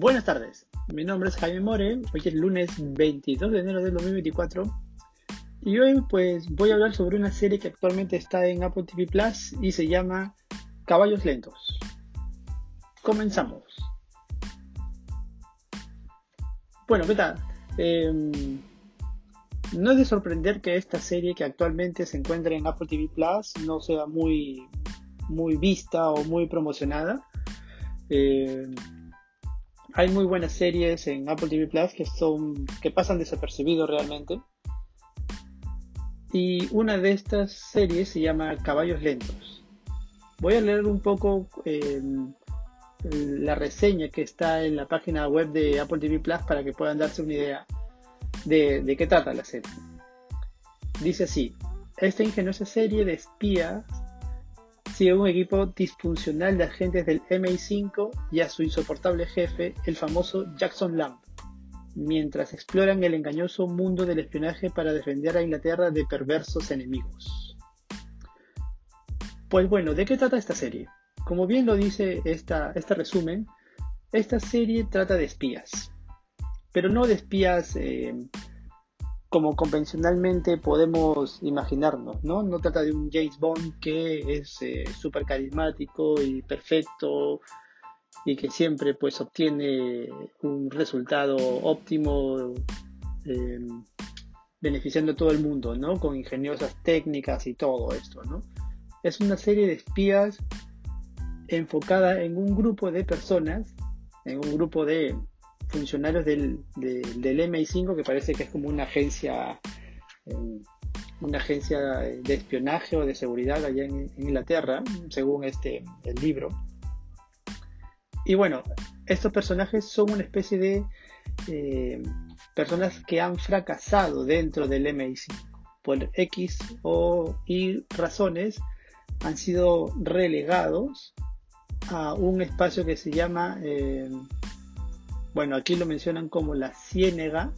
Buenas tardes, mi nombre es Jaime More, hoy es lunes 22 de enero del 2024 y hoy pues voy a hablar sobre una serie que actualmente está en Apple TV Plus y se llama Caballos Lentos. Comenzamos. Bueno, ¿qué tal? Em, no es de sorprender que esta serie que actualmente se encuentra en Apple TV Plus no sea muy, muy vista o muy promocionada. Em, hay muy buenas series en Apple TV Plus que son que pasan desapercibidos realmente. Y una de estas series se llama Caballos Lentos. Voy a leer un poco em, la reseña que está en la página web de Apple TV Plus para que puedan darse una idea de, de qué trata la serie. Dice así, esta ingeniosa serie de espías sigue un equipo disfuncional de agentes del MI5 y a su insoportable jefe, el famoso Jackson Lamb, mientras exploran el engañoso mundo del espionaje para defender a Inglaterra de perversos enemigos. Pues bueno, ¿de qué trata esta serie? Como bien lo dice esta, este resumen, esta serie trata de espías, pero no de espías eh, como convencionalmente podemos imaginarnos, ¿no? No trata de un James Bond que es eh, súper carismático y perfecto y que siempre pues obtiene un resultado óptimo em, beneficiando a todo el mundo, ¿no? Con ingeniosas técnicas y todo esto, ¿no? Es una serie de espías enfocada en un grupo de personas, en un grupo de funcionarios del, MI5, que parece que es como una agencia, em, una agencia de espionaje o de seguridad allá en, Inglaterra, según este, el libro. Y bueno, estos personajes son una especie de eh, personas que han fracasado dentro del MI5. Por X o Y razones han sido relegados a un espacio que se llama em, bueno, aquí lo mencionan como la ciénega,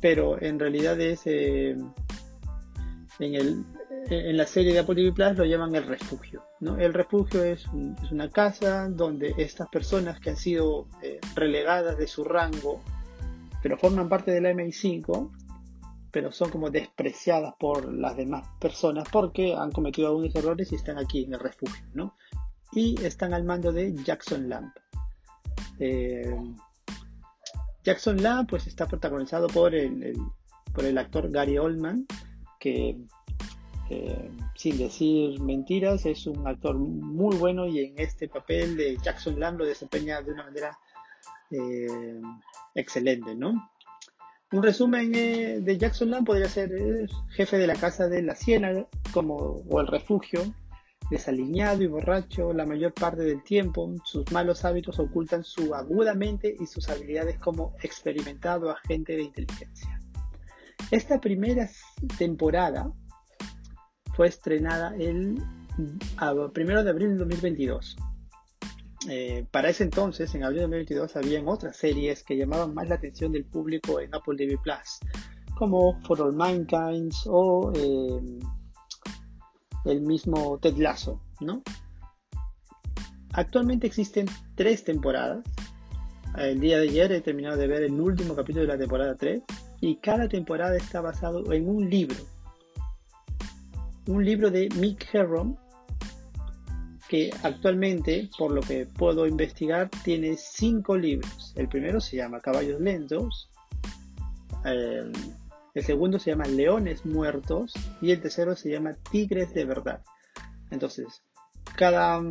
pero en realidad es eh, en, el, en la serie de Apple TV lo llaman el refugio. ¿no? El refugio es, una casa donde estas personas que han sido eh, relegadas de su rango, pero forman parte de la MI5, pero son como despreciadas por las demás personas porque han cometido algunos errores y están aquí en el refugio. ¿no? Y están al mando de Jackson Lamp. Eh, Jackson La pues está protagonizado por el, por el actor Gary Oldman, que eh, sin decir mentiras es un actor muy bueno y en este papel de Jackson Lamb lo desempeña de una manera eh, excelente, ¿no? Un resumen de Jackson Lamb podría ser jefe de la casa de la Siena como, o el refugio, Desaliñado y borracho la mayor parte del tiempo, sus malos hábitos ocultan su aguda mente y sus habilidades como experimentado agente de inteligencia. Esta primera temporada fue estrenada el 1 de abril de 2022. Eh, para ese entonces, en abril de 2022, habían otras series que llamaban más la atención del público en Apple TV Plus, como For All Mankind o eh, el mismo Ted ¿no? Actualmente existen tres temporadas. El día de ayer he terminado de ver el último capítulo de la temporada 3 y cada temporada está basado en un libro. Un libro de Mick Herron que actualmente, por lo que puedo investigar, tiene cinco libros. El primero se llama Caballos Lentos. El segundo se llama Leones Muertos y el tercero se llama Tigres de Verdad. Entonces, cada,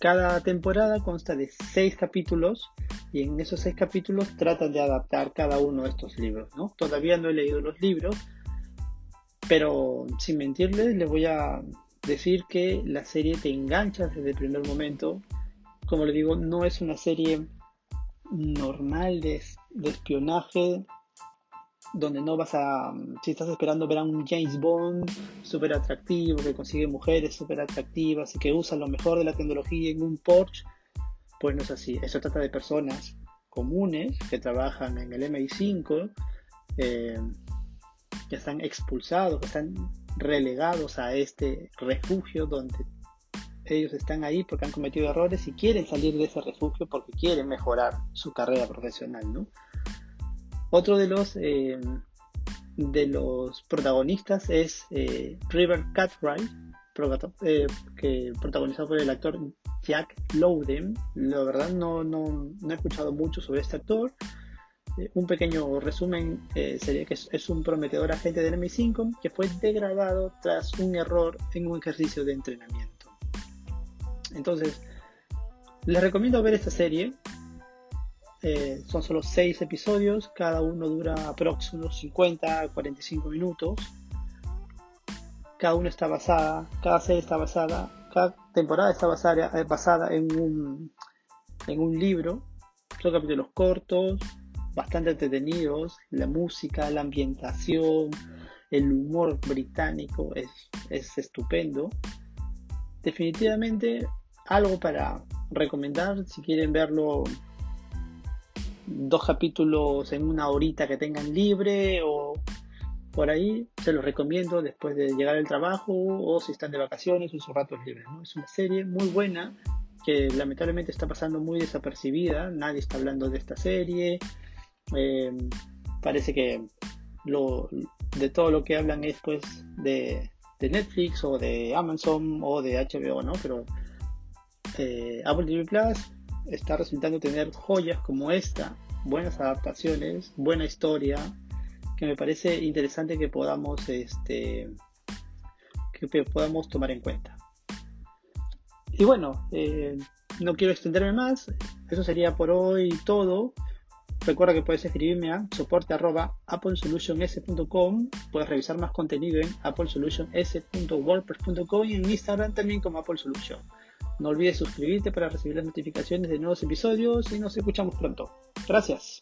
cada temporada consta de seis capítulos y en esos seis capítulos tratan de adaptar cada uno de estos libros. ¿no? Todavía no he leído los libros, pero sin mentirles les voy a decir que la serie te engancha desde el primer momento. Como le digo, no es una serie normal de, de espionaje donde no vas a, si estás esperando ver a un James Bond súper atractivo, que consigue mujeres súper atractivas y que usa lo mejor de la tecnología en un Porsche, pues no es así. Eso trata de personas comunes que trabajan en el MI5, eh, que están expulsados, que están relegados a este refugio donde ellos están ahí porque han cometido errores y quieren salir de ese refugio porque quieren mejorar su carrera profesional, ¿no? Otro de los eh, de los protagonistas es eh, River Cartwright, eh, que protagonizado por el actor Jack Lowden. La verdad no, no, no he escuchado mucho sobre este actor. Un pequeño resumen sería que es, un prometedor agente del MI5 que fue degradado tras un error en un ejercicio de entrenamiento. Entonces, les recomiendo ver esta serie. Eh, son solo 6 episodios, cada uno dura aproximadamente 50 a 45 minutos. Cada uno está basada, cada serie está basada, cada temporada está basada, eh, basada en, un, en un libro. Son capítulos cortos, bastante entretenidos. La música, la ambientación, el humor británico es, es estupendo. Definitivamente algo para recomendar si quieren verlo dos capítulos en una horita que tengan libre o por ahí, se los recomiendo después de llegar al trabajo o si están de vacaciones o sus ratos libres. ¿no? Es una serie muy buena que lamentablemente está pasando muy desapercibida, nadie está hablando de esta serie, eh, parece que lo, de todo lo que hablan es pues de, Netflix o de Amazon o de HBO, ¿no? Pero eh, Apple TV Plus está resultando tener joyas como esta, buenas adaptaciones, buena historia, que me parece interesante que podamos, este, que podamos tomar en cuenta. Y bueno, eh, no quiero extenderme más, eso sería por hoy todo. Recuerda que puedes escribirme a soporte arroba applesolutions.com. Puedes revisar más contenido en applesolutions.wordpress.com y en Instagram también como Apple Solution. No olvides suscribirte para recibir las notificaciones de nuevos episodios y nos escuchamos pronto. Gracias.